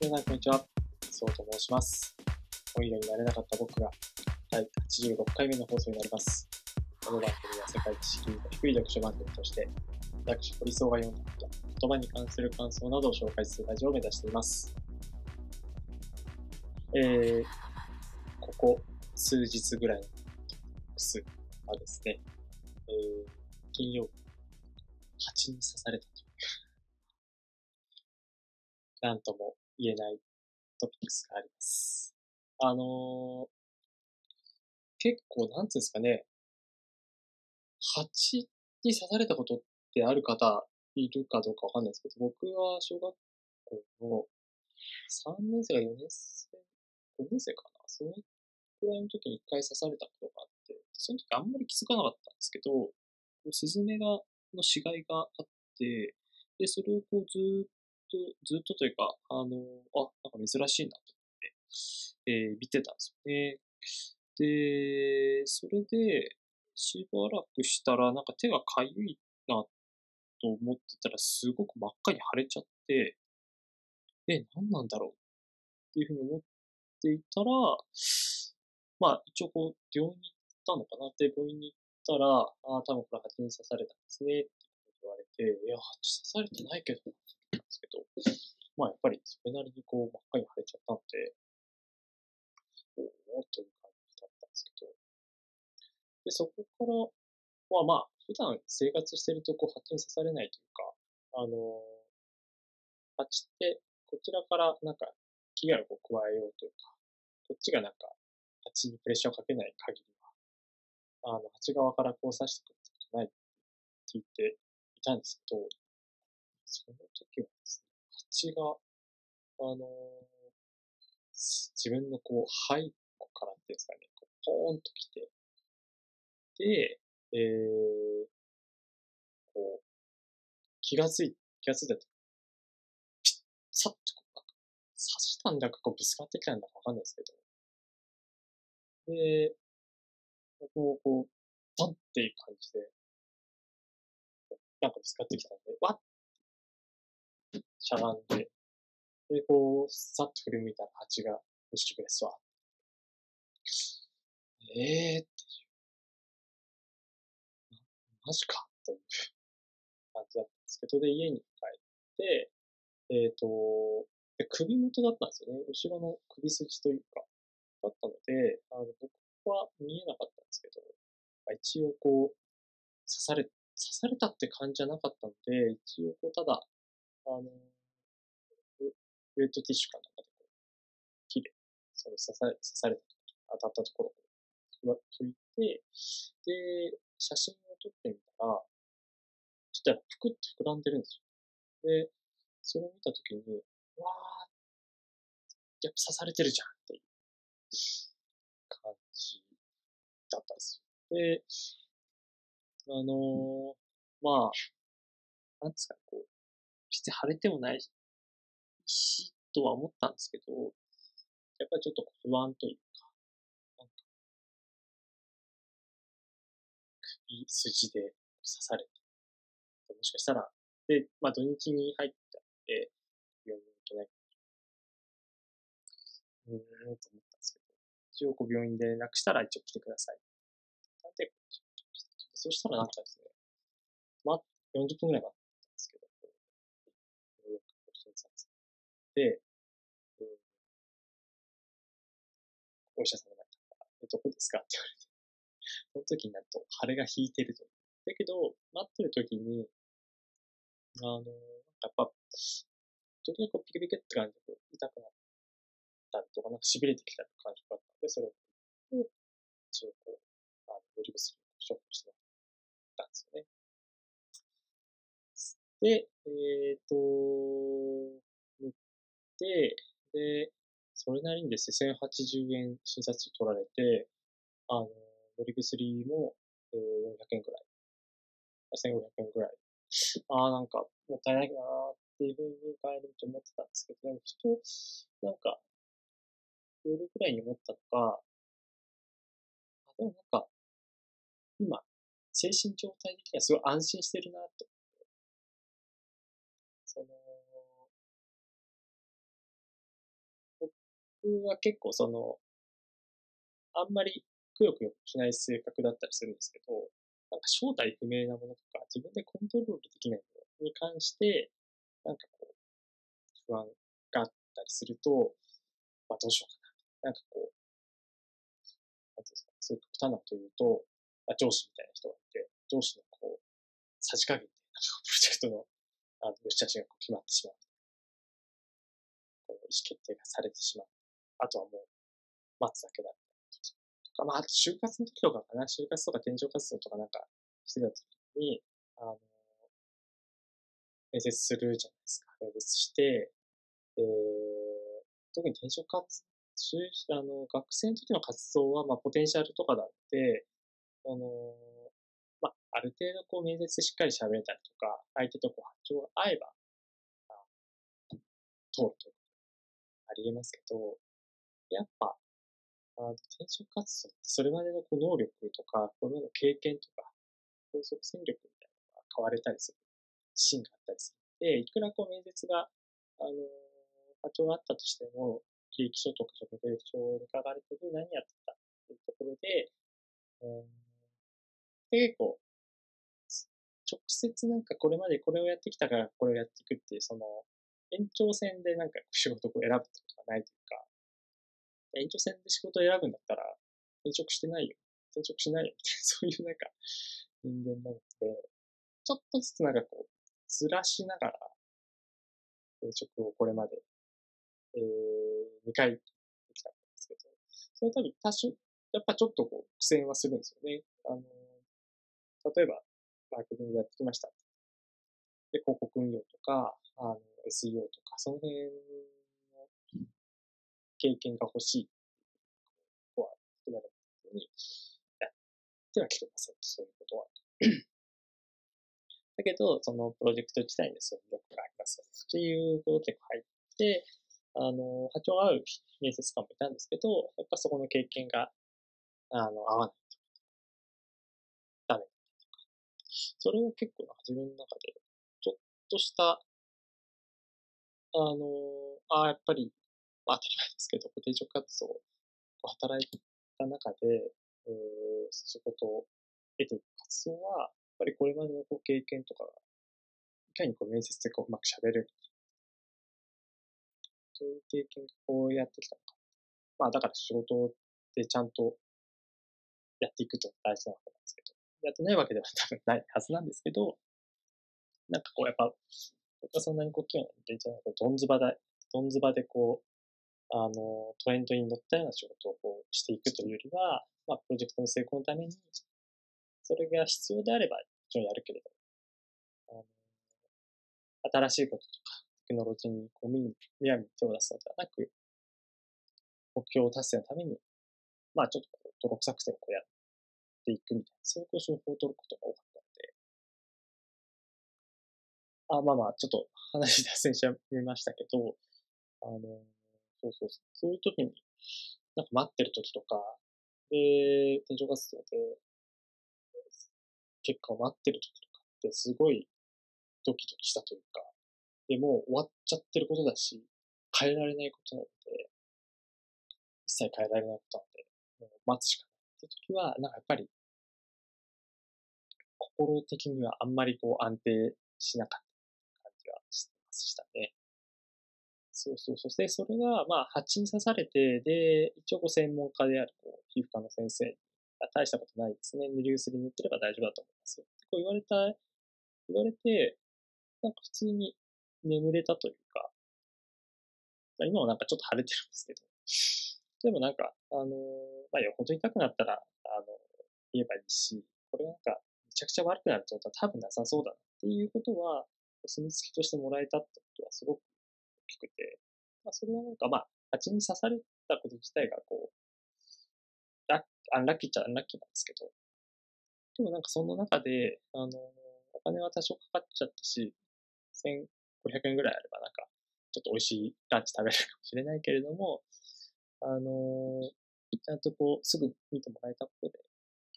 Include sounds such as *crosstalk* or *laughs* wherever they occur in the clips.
皆さん、こんにちは。そうと申します。本屋になれなかった僕が、第86回目の放送になります。この番組は世界知識の低い読書番組として、私、堀総が読んだこと、言葉に関する感想などを紹介するラジオを目指しています。えー、ここ数日ぐらいのスはですね、えー、金曜日、蜂に刺されたという、なんとも言えないトピックスがあります。あのー、結構、なんつうんですかね、蜂に刺されたことってある方いるかどうかわかんないですけど、僕は小学校の3年生か4年生、5年生かなそのくらいの時に一回刺されたことがあって、その時あんまり気づかなかったんですけど、スズメが、の死骸があって、で、それをこうずっ、ずっとというか、あの、あ、なんか珍しいなと思って、えー見てたんですよね。で、それで、しばらくしたら、なんか手がかゆいなと思ってたら、すごく真っ赤に腫れちゃって、え、何なんだろうっていうふうに思っていたら、まあ、一応こう、病院に行ったのかなって、病院に行ったら、ああ、多分これ蜂に刺されたんですね、って言われて、いや、刺されてないけど、ですけど、まあやっぱりそれなりにこう真っ赤に腫れちゃったので、おおという感じだったんですけど、で、そこから、まあまあ、普段生活してるとこう蜂に刺されないというか、あのー、蜂ってこちらからなんか危害をこう加えようというか、こっちがなんか蜂にプレッシャーをかけない限りは、あの、蜂側からこう刺してくることないって聞いていたんですけど、その時はですね、蜂が、あの自分のこう、背後からっていうんですかね、こうポーンと来て、で、えー、こう、気がつい、気がついたと、ピッ、さっとこう、刺したんだか、こうぶつかってきたんだかわかんないですけど、で、こう、こう、バンっていう感じで、なんかぶつかってきたんで、わっしゃがんで、で、こう、さっと振り向いたら蜂が、よし、くれすわ。ええー、っていう。マジかという感じだったんですけど、で、家に帰って、えっ、とで、首元だったんですよね。後ろの首筋というか、だったので、あの、僕は見えなかったんですけど、あ一応こう、刺され、刺されたって感じじゃなかったので、一応こう、ただ、あの、ウェットティッシュかなんかでこう、木で、その刺され、刺されたと、当たったところを拭いて、で、写真を撮ってみたら、そしたらぷくっと膨らんでるんですよ。で、それを見たときに、わー、やっぱ刺されてるじゃんっていう感じだったんですよ。で、あのーまあ、なんですかね、こう、決して腫れてもないし、とは思ったんですけど、やっぱりちょっと不安というか、なんか、首筋で刺されて、もしかしたら、で、まあ土日に入ったんで、病院に行けない。うーん、と思ったんですけど、一応こう病院で連絡したら一応来てください。なんで、そしたらなんかですね、まあ、40分くらい待ったんですけど、で、うん、お医者さんが前から、え、どこですか？って言われて、その時になると腫れが引いてると。だけど、待ってる時に、あの、なんかやっぱ、時々こうピクピクって感じで痛くなったりとか、なんか痺れてきた感じがあったので、それを、一応こう、あの、塗り薬を処方してもらったんですよね。で、えっ、ー、と、て、で、それなりにですね、1080円診察取られて、あの、塗り薬も、えー、400円くらい。1500円くらい。ああ、なんか、もったいないなーっていうふうに帰ると思ってたんですけど、でも、ふと、なんか、夜くらいに思ったのが、あ、でもなんか、今、精神状態的にはすごい安心してるなとは結構その、あんまりくよくよしない性格だったりするんですけど、なんか正体不明なものとか、自分でコントロールできないものに関して、なんかこう、不安があったりすると、まあどうしようかな。なんかこう、なんていうんですか、そういう極端なこと言うと、まあ、上司みたいな人がいて、上司のこう、さじ加減で、なんかプロジェクトの、あの、よしあしがこう決まってしまう。こう意思決定がされてしまう。あとはもう、待つだけだ。とか、まあ、あと就活の時とかかな、就活とか転職活動とかなんかしてた時に、あの、面接するじゃないですか。面接して、えー、特に転職活動あの、学生の時の活動は、まあ、ポテンシャルとかだって、あの、まあ、ある程度こう面接でしっかり喋れたりとか、相手とこう波長が合えば、通るとありえますけど、やっぱ、あ転職活動ってそれまでのこう能力とか、これまでの経験とか、高速戦力みたいなのが変われたりするシーンがあったりする。で、いくらこう面接が、あの、波長があったとしても、地域書とか職税書に書かれてる何やってたっていうところで、うん、で結構、直接なんかこれまでこれをやってきたからこれをやっていくっていう、その、延長線でなんか仕事を選ぶってことがないというか、延長線で仕事を選ぶんだったら、転職してないよ。転職しないよ。みたいな、*laughs* そういうなんか人間なので、ちょっとずつなんかこう、ずらしながら、転職をこれまで、えー、2回できたんですけど、その度多少、やっぱちょっとこう、苦戦はするんですよね。あの、例えば、マーケティングやってきました。で、広告運用とか、あの、SEO とか、その辺経験が欲しい。ここは、含まれたに、やってはきてません。そういうことは。だけど、そのプロジェクト自体にそういう力がありますっていうこと結構入って、あの、波長合う面接官もいたんですけど、やっぱそこの経験が、あの、合わないダメ。それを結構自分の中で、ちょっとした、あの、ああ、やっぱり、まあ当たり前ですけど、定職活動を、働いた中で、えー、仕事を得ていく活動は、やっぱりこれまでのこう経験とかが、いかにこう面接でこううまく喋れるそういう経験がこうやってきたのか。まあだから仕事でちゃんとやっていくと大事なわけなんですけど、やってないわけでは多分ないはずなんですけど、なんかこうやっぱ、僕はそんなにこう器用な人間じゃないどんずばで、どんずばでこう、あの、トレンドに乗ったような仕事をこうしていくというよりは、まあ、プロジェクトの成功のために、それが必要であれば、もちろんやるけれど、あの、新しいこととか、テクノロジーにこう見に、むやみに手を出すのではなく、目標を達成のために、まあちょっと泥臭くてこうやっていくみたいな、そういう手法を取ることが多かったので、あ、まあまあ、ちょっと話脱線しちゃいましたけど、あの、そうそうそう、そういう時に、なんか待ってる時とか、で、転職活動で、結果を待ってる時とかってすごいドキドキしたというか、でも終わっちゃってることだし、変えられないことなので、一切変えられないことなので、もう待つしかないって時は、なんかやっぱり、心的にはあんまりこう安定しなかった感じはしてましたね。そうそうそう。で、それが、まあ、蜂に刺されて、で、一応ご専門家である、こう、皮膚科の先生に、大したことないですね。塗り薬塗ってれば大丈夫だと思いますよ。こう言われた、言われて、なんか普通に眠れたというか、今はなんかちょっと腫れてるんですけど、でもなんか、あの、まあ、よほど痛くなったら、あの、言えばいいし、これなんか、めちゃくちゃ悪くなるってことは多分なさそうだなっていうことは、お墨付きとしてもらえたってことはすごくきくて、まあ、それはなんかまあ、蜂に刺されたこと自体がこう、ラッアンラッキーっちゃアンラッキーなんですけど、でもなんかその中で、あの、お金は多少かかっちゃったし、500円ぐらいあればなんか、ちょっと美味しいランチ食べれるかもしれないけれども、あの、ちゃんとこう、すぐ見てもらえたことで、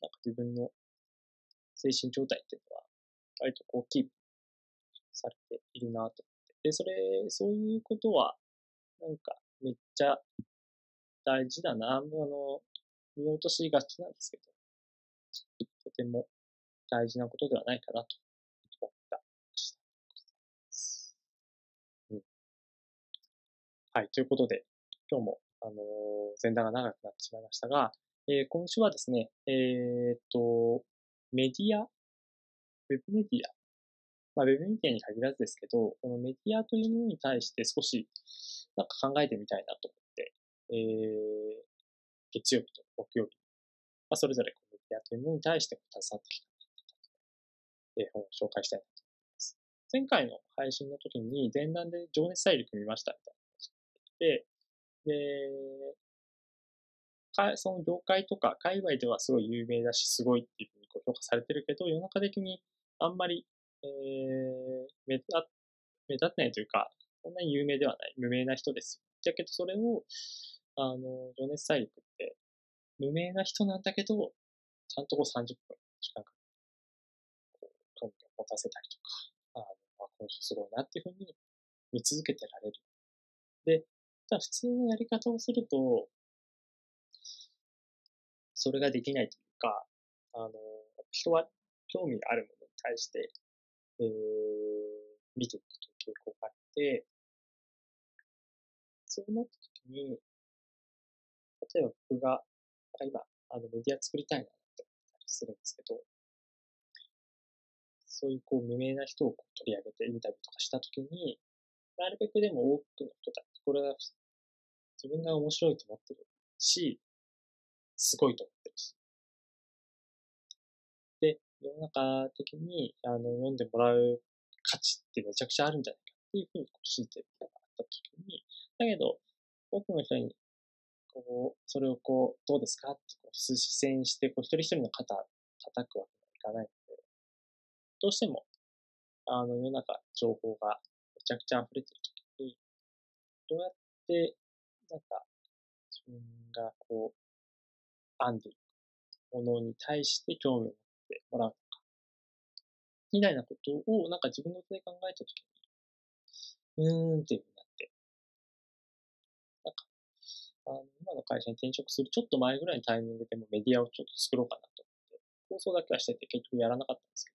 なんか自分の精神状態っていうのは、割とこう、キープされているなと。で、それ、そういうことは、なんか、めっちゃ、大事だな、あの、見落としがちなんですけど、とても大事なことではないかなと思った。うん。はい、ということで、今日も、あのー、前段が長くなってしまいましたが、えー、今週はですね、えー、っと、メディア、ウェブメディア、まあ、ウェブメディアに限らずですけど、このメディアというものに対して少し、なんか考えてみたいなと思って、えー、月曜日と木曜日、まあ、それぞれメディアというものに対して携わってきた、えー、本を紹介したいなと思います。前回の配信の時に前段で情熱大陸見ましたみたいな話が出てきて、で、その業界とか界隈ではすごい有名だし、すごいっていうふうにこう評価されてるけど、世の中的にあんまり、えー、目立目立ってないというか、そんなに有名ではない、無名な人ですだけど、それを、あの、情熱大陸って、無名な人なんだけど、ちゃんとこう30分時間かけて、興味を持たせたりとか、あの、まあ、この人すごいなっていうふうに見続けてられる。で、じゃ普通のやり方をすると、それができないというか、あの、人は興味あるものに対して、えー、見ていくという傾向があって、そうなった時に、例えば僕が、今、あの、メディア作りたいなって思ったりするんですけど、そういうこう無名な人をこう取り上げてインタビューとかしたときに、なるべくでも多くの人たち、これは自分が面白いと思ってるし、すごいと思世の中的にあの読んでもらう価値ってめちゃくちゃあるんじゃないかっていうふうにこう信じてるのがあったときに、だけど、多くの人に、こう、それをこう、どうですかってこう、視線して、こう、一人一人の肩叩くわけにはいかないので、どうしても、あの、世の中、情報がめちゃくちゃ溢れてるときに、どうやって、なんか、自分がこう、編んでいくものに対して興味を持ってもらうのか、みたいなことをなんか自分の手で考えたときに、うーんっていうふうになって、なんか、あの、今の会社に転職するちょっと前ぐらいのタイミングでもメディアをちょっと作ろうかなと思って、放送だけはしてて結局やらなかったんですけ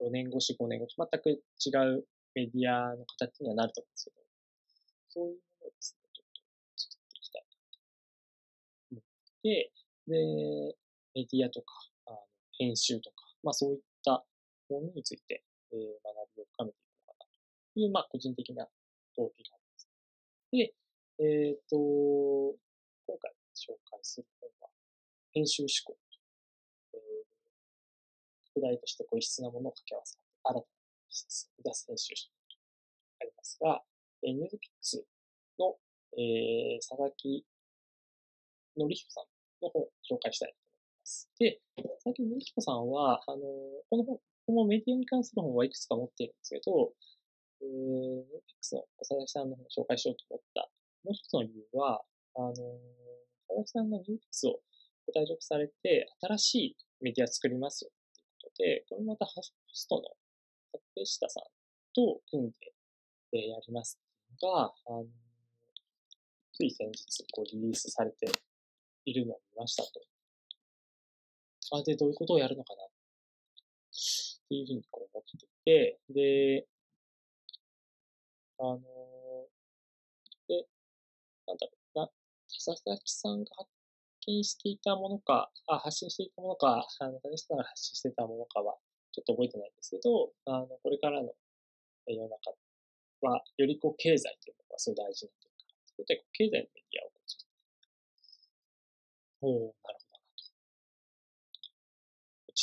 ど、4年越し、5年越し、全く違うメディアの形にはなると思うんですけど、そういうものをですね、で、で、メディアとか、編集とか、まあそういったものについて、えー、学びを深めていこうかなという、まあ個人的な動機があります。で、えっ、ー、と、今回紹介する本は、編集思考。えー、副題としてこう異質なものを掛け合わせて、新たなビジネスを出す編集思考とありますが、えー、ニュースピックスの、えー、佐々木のりひこさんの本を紹介したいます。で、最近、みきこさんは、あの、この本、このメディアに関する本はいくつか持っているんですけど、えー、X の佐々木さんの本を紹介しようと思った、もう一つの理由は、あの、佐々木さんが X をご退職されて、新しいメディア作りますよということで、これまたハフストの竹下さんと組んで、え、やりますっていうのが、あの、つい先日こうリリースされているのを見ましたと。あ、で、どういうことをやるのかなっていうふうにこう思っていて、で、あので、なんだろうな、佐々木さんが発見していたものか、あ、発信していたものか、あの、竹下さんが発信していたものかは、ちょっと覚えてないんですけど、あの、これからの世の中は、よりこう、経済というのがすごい大事になってくるから、というこで、経済のメディアを作おおなるほど。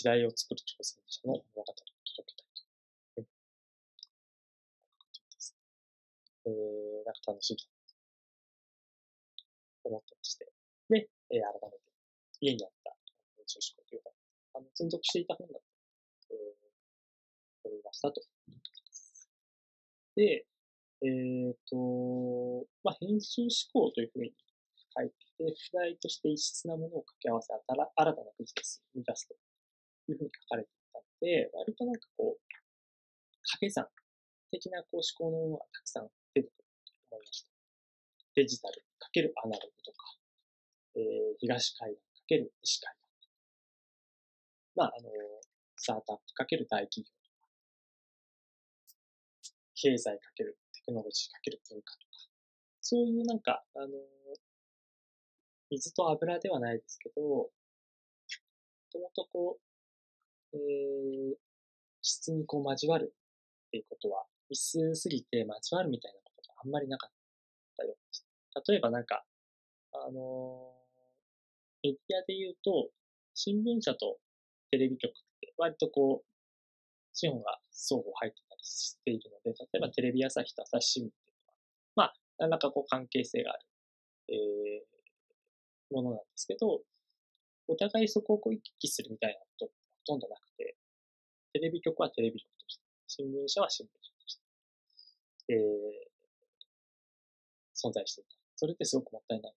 時代を作る挑戦者の物語を届けたいと。うん。ですえー、なんか楽しみだと思ってまして。で、えー、改めて家にあった練習思考というか、あの、存続していた本だと、えー、取りましたと。で、えっ、ー、と、まあ、編集思考というふうに書いてで、副題として異質なものを掛け合わせ、新たなビジネスを生み出すというふうに書かれていたので、割となんかこう、掛け算的なこう思考のものがたくさん出てくると思いました。デジタルかけるアナログとか、えー、東海岸かける西海岸。まあ、あの、スタートアップかける大企業とか、経済かけるテクノロジーかける文化とか、そういうなんか、あの、水と油ではないですけど、もともとこう、えー、質にこう交わるっていうことは、異数すぎて交わるみたいなことがあんまりなかったようです。例えばなんか、あのー、メディアで言うと、新聞社とテレビ局って割とこう、資本が双方入ってたりしているので、例えばテレビ朝日と朝日新聞っていうのは、まあ、何らかこう関係性がある、えー、ものなんですけど、お互いそこをこう行き来するみたいなことっほとんどなくて、テレビ局はテレビ局として、新聞社は新聞社として、えー、存在していた。それってすごくもったいない。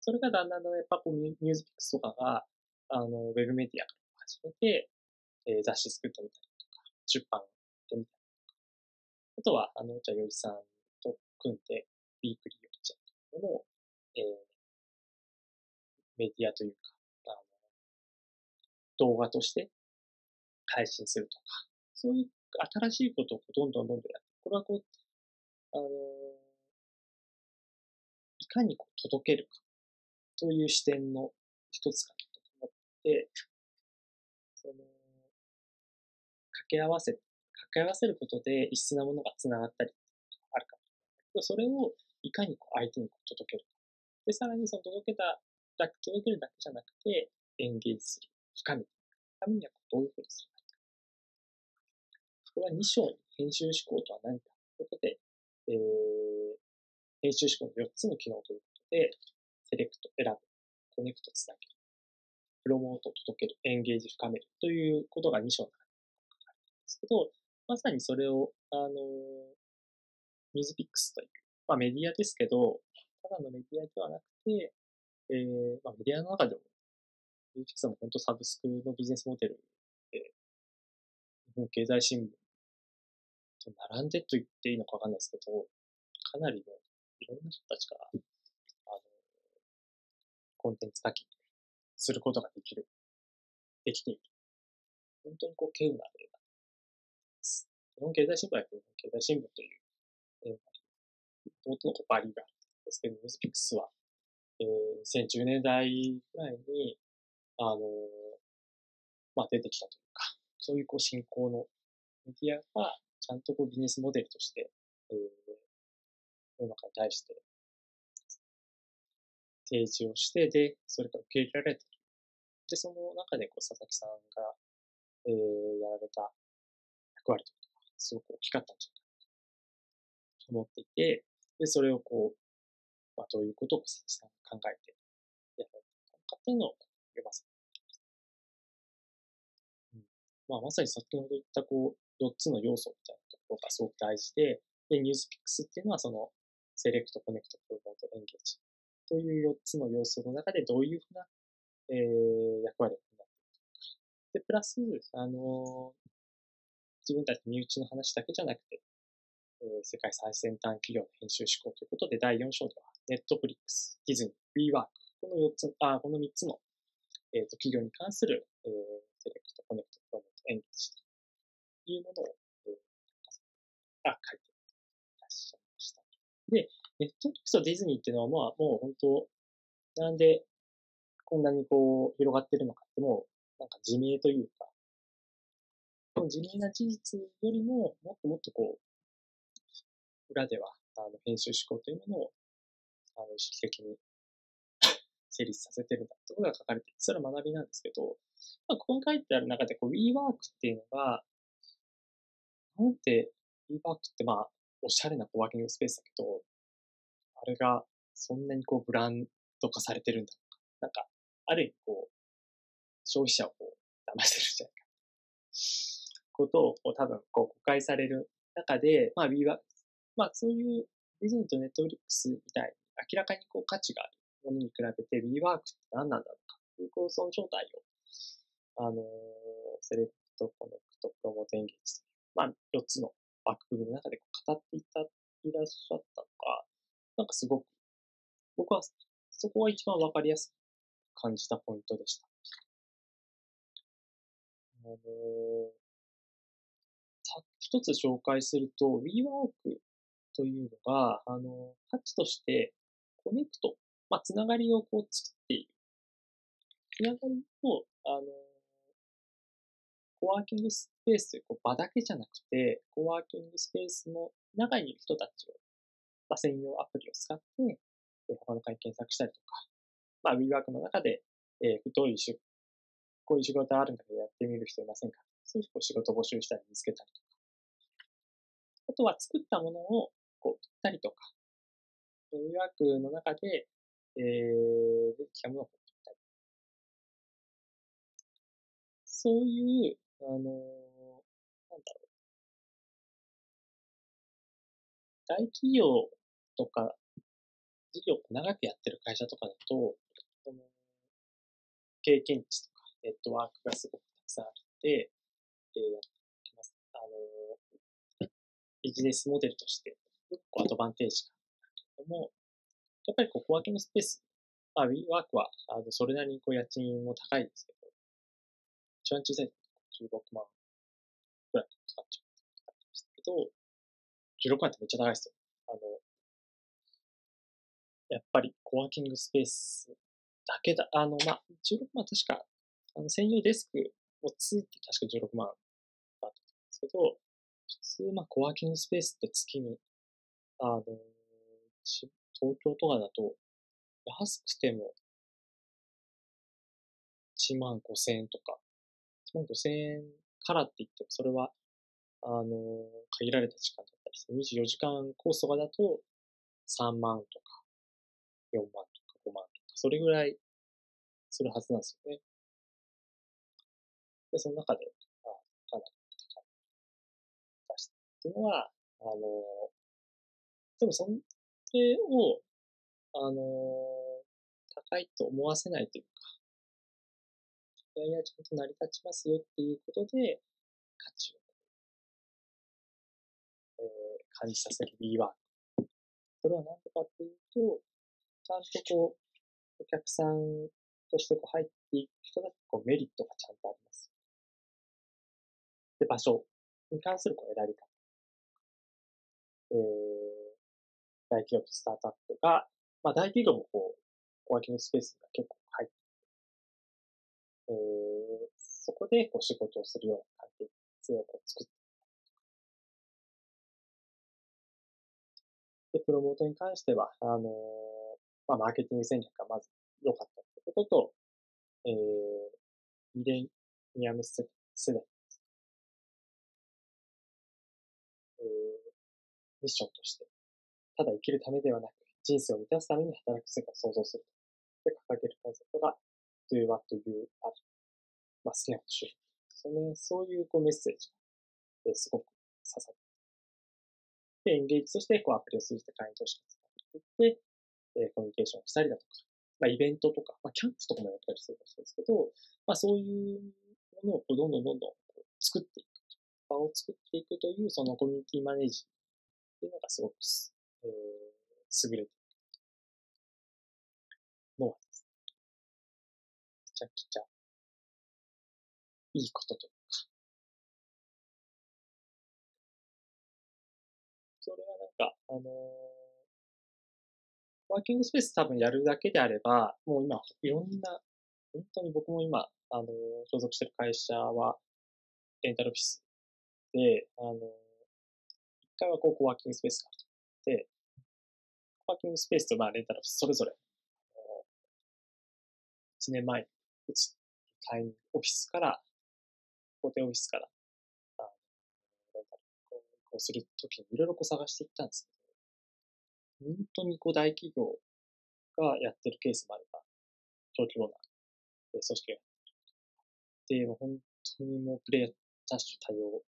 それがだんだんだんやっぱこうニュースピックスとかが、あの、ウェブメディアから始めて、えー、雑誌作ってみたりとか、出版してみたりとか。あとは、あの、じゃあ、よりさんと組んで、ビークリーよりちゃんというものを、えー、メディアというか、あの、動画として配信するとか、そういう新しいことをどんどんどんどんやって、これはこう、あの、いかにこう届けるか、という視点の一つかなと思って、その、掛け合わせ、掛け合わせることで異質なものが繋がったりあるかも、それをいかにこう相手に届けるか。で、さらにその届けた、届けるだけじゃなくて、エンゲージする、深めていく。ためにはどういうふうにするか。これは2章に編集思考とは何かということで、えー、編集思考の4つの機能ということで、セレクト、選ぶ、コネクト、つなげる、プロモート、届ける、エンゲージ、深めるということが2章の中に書かれているんですけど、まさにそれを、あの、ニューズピックスという、まあメディアですけど、ただのメディアではなくて、えー、まあメディアの中でも、ニュージピックスも本当サブスクのビジネスモデルで、日本経済新聞並んでと言っていいのかわかんないですけど、かなりのいろんな人たちから、あの、コンテンツ課金することができる、できている。本当にこう、稀有な例が日本経済新聞は日本経済新聞という、えー、元のバリがあるんですけど、ニュースピックスは、えー、2010年代ぐらいに、あのー、まあ、出てきたというか、そういうこう、進行のメディアが、ちゃんとこうビジネスモデルとして、えー、世の中に対して提示をして、で、それから受け入れられてる。で、その中でこう佐々木さんが、えー、やられた役割というのがすごく大きかったんじゃないかと思っていて、で、それをこう、まあ、どういうことを佐々木さんが考えてやられたのかっていうのを読ませてうんまあ、まさに先ほど言ったこう、4つの要素みたいなところがすごく大事で、で、ニュースピックスっていうのはその、セレクト、コネクト、プロモート、エンゲージという4つの要素の中でどういうふうな、えー、役割を担っていくか。で、プラス、あのー、自分たち身内の話だけじゃなくて、えー、世界最先端企業の編集志向ということで、第4章では、ネットフリックス、ディズニー、WeWork、この4つ、あ、この3つの、えっ、ー、と、企業に関する、えー、セレクト、コネクト、プロモート、エンゲージいうものを、あ、書いていらっしゃいました。で、ネットフリックスとディズニーっていうのは、まあ、もう本当、なんで、こんなにこう、広がってるのかって、もう、なんか自明というか、この自明な事実よりも、もっともっとこう、裏では、あの、編集思考というものを、あの、意識的に *laughs* 成立させてるんだってことが書かれていて、それは学びなんですけど、まあ、ここに書いてある中で、こう、WeWork っていうのが、なんて、ーバークってまあ、おしゃれなコワーキングスペースだけど、あれがそんなにこうブランド化されてるんだろうか。なんか、ある意味こう、消費者をこう、騙してるじゃないか。ことをこう多分こう誤解される中で、まあ B は、まあそういうディズニーとネットフリックスみたいに明らかにこう価値があるものに比べて B ワークって何なんだろうかというこうその正体を、あのー、セレクト、コネクト、プロモートエンゲージとまあ、4つの枠組みの中で語っていた、いらっしゃったのが、なんかすごく僕はそこが一番わかりやすく感じたポイントでした。あのさ一つ紹介すると、WeWork というのが、あの、価値としてコネクト、まあ、つながりをこう作っている。つながりを、あの、コワーキングスペースという場だけじゃなくて、コワーキングスペースの中にいる人たちを、まあ、専用アプリを使って、他の会検索したりとか、まあ、WeWork の中で、えー、どういう仕こういう仕事あるんだけどやってみる人いませんか？そういう仕事募集したり見つけたりとか。あとは作ったものをこう売ったりとか、WeWork の中で、えー、できたものを売ったり。そういう、あのー、なんだろう。大企業とか事業長くやってる会社とかだと、その経験値とかネットワークがすごくたくさんあって、えー、やってきます。あの、ビジネスモデルとして、こうアドバンテージがあるけども、やっぱりこう、コワーキングスペース、まあ、WeWork は、あの、それなりにこう、家賃も高いですけど、一番小さい16万くらいかかっちゃったんですけど、16万ってめっちゃ高いですよ。あの、やっぱりコワーキングスペースだけだ、あの、まあ、16万確か、あの、専用デスクをついて確か16万だったんですけど、普通、まあ、コワーキングスペースって月に、あの、東京とかだと、安くても、1万5千円とか、1万5千円からって言っても、それは、あの、限られた時間だったりして、24時間コースとかだと、3万とか、4万とか5万とか、それぐらいするはずなんですよね。で、その中で、あかなり高い出したっていうのは、あの、でもそれを、あの、高いと思わせないというか、いやいや、ちゃんと成り立ちますよっていうことで、価値を、えー、感じさせる B ワーク。それは何とかっていうと、ちゃんとこう、お客さんとしてこう入っていく人だとこうメリットがちゃんとあります。で、場所に関するこう選び方。えー、大企業とスタートアップが、まあ大企業もこう、コワーキングスペースが結構えー、そこでこう仕事をするような関係性をこう作ってで、プロモートに関しては、あのーまあ、マーケティング戦略がまず良かったってことと、えー、ミレニアム世代、えー、ミッションとして、ただ生きるためではなく、人生を満たすために働く世界を創造すると。で、掲げるコンセプトが、do what you are. まあ、好きなことしよう。その、そういうこうメッセージが、すごく刺さって。で、エンゲージとして、こう、アプリを通じて会員同士がつながっていって、えコミュニケーションしたりだとか、まあ、イベントとか、まあ、キャンプとかもやったりするかそうですけど、まあ、そういうものをこうどんどんどんどんこう作っていく。場を作っていくという、そのコミュニティマネージっていうのがすごく、えー、優れているちゃくちゃいいことというか、それはなんか、あのーワーキングスペース多分やるだけであれば、もう今、いろんな、本当に僕も今、あの、所属してる会社は、レンタルオフィスで、あの、一回はこう、コワーキングスペースがあると。で、コワーキングスペースと、まあ、レンタルオフィス、それぞれ、1年前に移った会員オフィスから、法定オフィスから、あの、レンタルを移行するときにいろいろこう探していったんですけど本当にこう大企業がやってるケースもあれば、小規模な組織がで、もう本当にもうプレイヤーダッシュ多様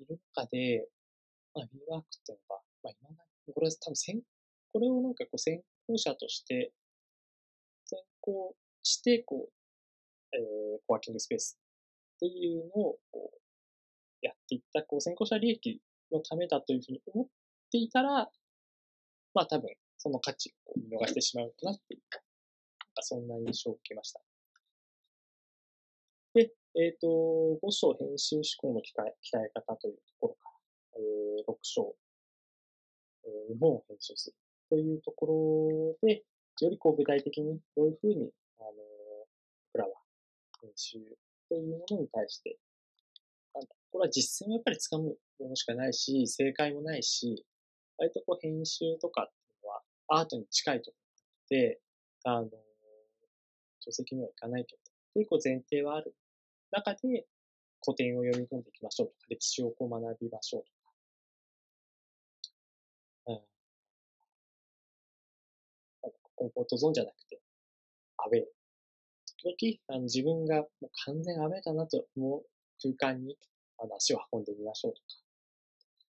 いる中で、まあ、リワークっていうのが、まあ、今まで、これは多分先、これをなんかこう先行者として、先行して、こう、えー、コワーキングスペースっていうのを、こう、やっていった、こう、先行者利益のためだというふうに思っていたら、まあ多分、その価値を見逃してしまうかなっていう、そんな印象を受けました。で、えっ、ー、と、5章編集思考の鍛え方というところから、えー、6章、えー、日本を編集するというところで、よりこう具体的にどういうふうに、あの、僕らは編集というものに対して、これは実践をやっぱり掴むものしかないし、正解もないし、割とこう編集とかっていうのはアートに近いところで、あの、書籍にはいかないけど、というこう前提はある中で古典を読み込んでいきましょうとか、歴史をこう学びましょうとか、うん。コンフォートゾンじゃなくて、アウェイ。時、あの自分がもう完全アウェイだなと思う空間にあの足を運んでみましょうとか、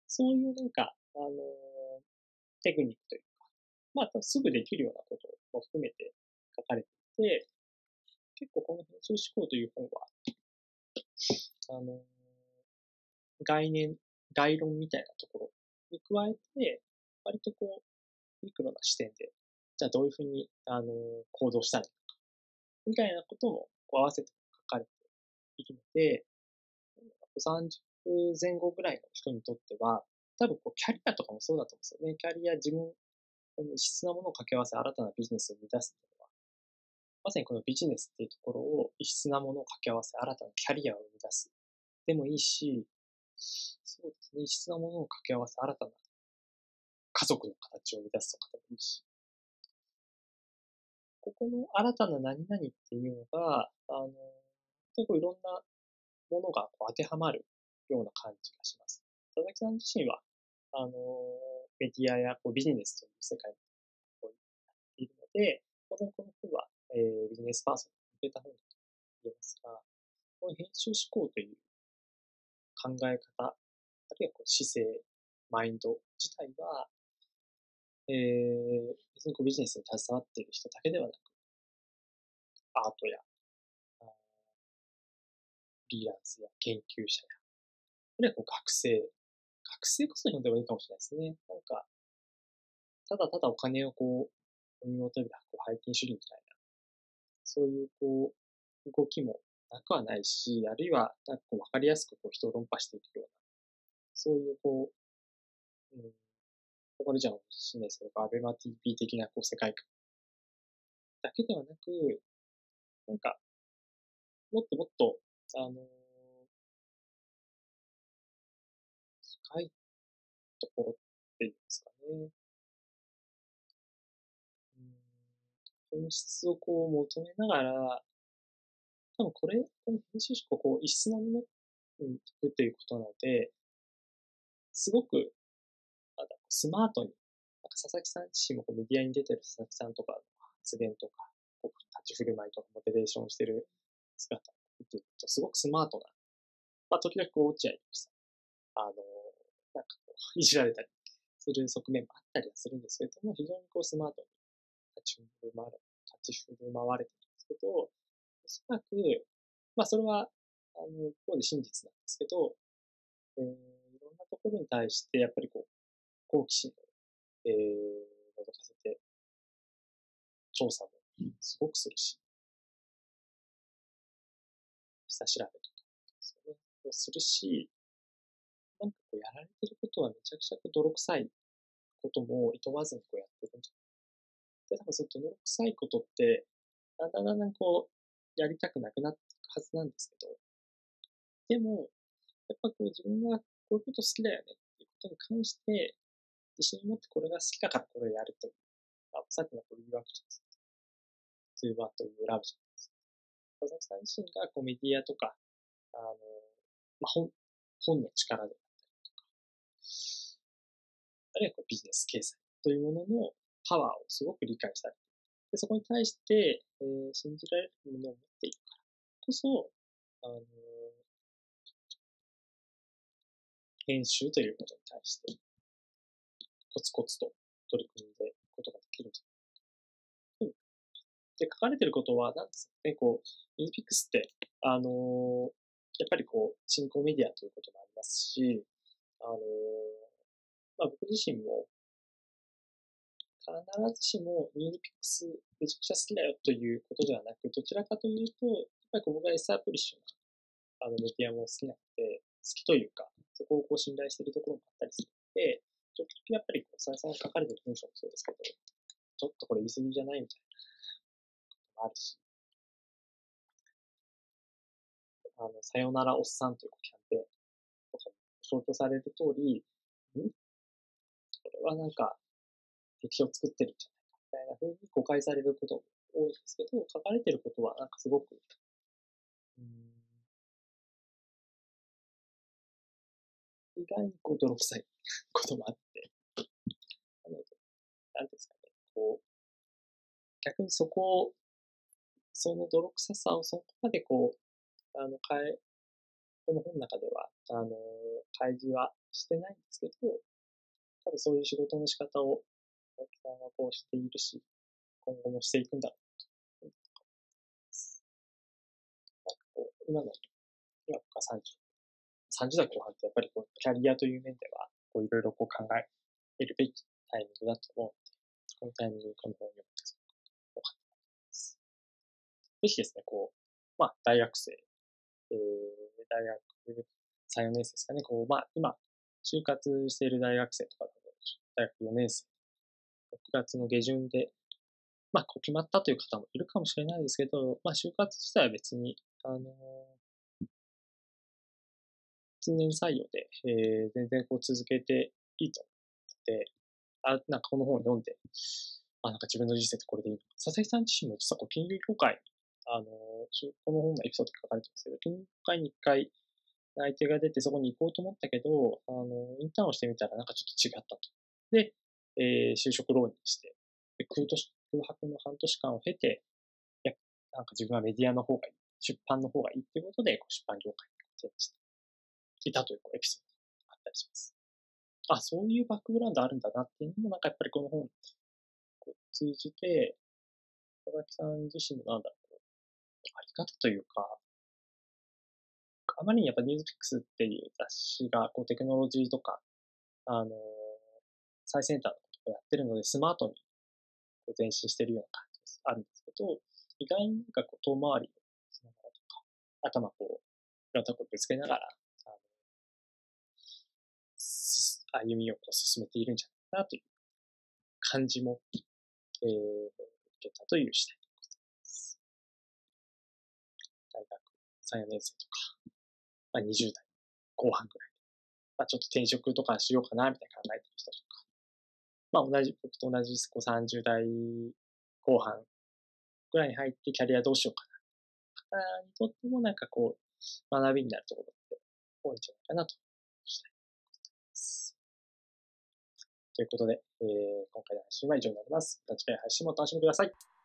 そういうなんか、あのー、テクニックというか、まあ、すぐできるようなことも含めて書かれていて、結構この編集思考という本は、あのー、概念、概論みたいなところに加えて、割とこう、ミクロな視点で、じゃあどういうふうに、あのー、行動したりとか、みたいなこともこう合わせて書かれているので、30前後ぐらいの人にとっては、多分こうキャリアとかもそうだと思うんですよね。キャリア、自分、この異質なものを掛け合わせ、新たなビジネスを生み出すっていうのは、まさにこのビジネスっていうところを異質なものを掛け合わせ、新たなキャリアを生み出す。でもいいし、そうですね、異質なものを掛け合わせ、新たな家族の形を生み出すとかでもいいし、ここの新たな何々っていうのが、あの、結構いろんなものがこう当てはまるような感じがします。佐々木さん自身は、あの、メディアやこうビジネスという世界にこうっているので、当然この本は、えー、ビジネスパーソンに向けた本だと言えますが、この編集思考という考え方、あるいはこう姿勢、マインド自体は、えー、別にこうビジネスに携わっている人だけではなく、アートやリーランスや研究者や、あるいはこう学生、学生こそ読んでもいいかもしれないですね。なんか、ただただお金をこう、読み求めるこう背金主義みたいな、そういうこう、動きもなくはないし、あるいは、なんかこう、わかりやすくこう人を論破していくような、そういうこう、うん、これじゃかもしれないですけど、アベマ TV 的なこう世界観だけではなく、なんか、もっともっとあのー、深いところっていうんですかね。うん、本質をこう求めながら、多分これ、この編集思考、こう、異質なものに行くということなので、すごく、スマートに、なんか佐々木さん自身もこうメディアに出てる佐々木さんとかの発言とか、こう立ち振る舞いとかモデレーションしてる姿っていうと、すごくスマートな、まあ、時々こう、落合とかさ、あの、なんかこう、いじられたりする側面もあったりはするんですけれども、非常にこう、スマートに立ち振る舞われ、立ち振る舞われてるんですけど、おそらく、まあ、それは、あの、一方で真実なんですけど、えー、いろんなところに対して、やっぱりこう、好奇心を、えー、覗かせて、調査もすごくするし、下調べとか、それをするし、なんかこうやられてることはめちゃくちゃ泥臭いことも厭わずにこうやってるんじゃないで、多分その泥臭いことって、だんだんだんだんこう、やりたくなくなっていくはずなんですけど、でも、やっぱこう自分がこういうこと好きだよねっていうことに関して、自信を持ってこれが好きだからこれをやるという、あさっきのこういうわけじゃないですか。ツーバーというラブじゃないですか。佐々木さん自身がこうメディアとか、あの、まあ、本、本の力であったりとか、あるいはこうビジネス経済というもののパワーをすごく理解したり、でそこに対して、えー、信じられるものを持っているからこそ、あの、編集ということに対して、コツコツと取り組んでいくことができるんじゃないか。で、書かれてることは、なんですかね、こう、インピックスって、あのー、やっぱりこう、新興メディアということもありますし、あのー、まあ、僕自身も、必ずしもニュースピックスめちゃくちゃ好きだよということではなく、どちらかというと、やっぱりこう僕が S アプリッシュなあのメディアも好きなので、好きというか、そこをこう信頼しているところもあったりするので、時々やっぱりこう、さやさんが書かれてる文章もそうですけど、ちょっとこれ言い過ぎじゃないみたいなもあるし、あの、さよならおっさんというキャンペーンとかに象徴される通り、ん？これはなんか、敵を作ってるんじゃないかみたいな風に誤解されることも多いですけど、書かれてることはなんかすごく、うん、意外にこう泥臭いこともあって、なんですかね、こう、逆にそこを、その泥臭さをそこまでこう、あの、変え、この本の中では、あの、開示はしてないんですけど、多分そういう仕事の仕方を、青木さんはこうしているし、今後もしていくんだろうと思います。なんかこう、今の、今僕は30、30代後半ってやっぱりこう、キャリアという面では、こういろいろこう考えるべきタイミングだと思うので、このタイミングこの本を読むとかったと思います。ぜひですね、こう、まあ、大学生えー、大学3、4年生ですかね、こう、まあ、今、就活している大学生とか、大学4年生、6月の下旬で、まあ、こう決まったという方もいるかもしれないですけど、まあ、就活自体は別に、あのー、通年採用で、えー、全然こう続けていいと思って、あ、なんかこの本を読んで、あ、なんか自分の人生ってこれでいいのか。佐々木さん自身も実はこう金融業界あの、この本のエピソードで書かれてますけど、金回に一回相手が出てそこに行こうと思ったけど、あの、インターンをしてみたらなんかちょっと違ったと。で、えー、就職浪人して、で空空白の半年間を経て、いや、なんか自分はメディアの方がいい、出版の方がいいっていうことで、こう出版業界に転していたというエピソードがあったりします。あ、そういうバックグラウンドあるんだなっていうのも、なんかやっぱりこの本を通じて、佐々木さん自身のなんだろう、あり方というか、あまりにやっぱニュースピックスっていう雑誌がこうテクノロジーとか、あの、最先端のことをやってるので、スマートにこう前進してるような感じです。あるんですけど、意外になんかこう遠回りをしながらとか、頭こう、いろんなとこぶつけながら、歩みをこう進めているんじゃないかなという感じも、えー、受けたという次第です。大学3、4年生とか、まあ、20代後半ぐらい、まあ、ちょっと転職とかしようかな、みたいな考えてる人とか、まあ、同じ、僕と同じこう30代後半ぐらいに入ってキャリアどうしようかな。方にとってもなんかこう、学びになるところって多いんじゃないかなと。ということで、えー、今回の配信は以上になります。また次回配信もお楽しみください。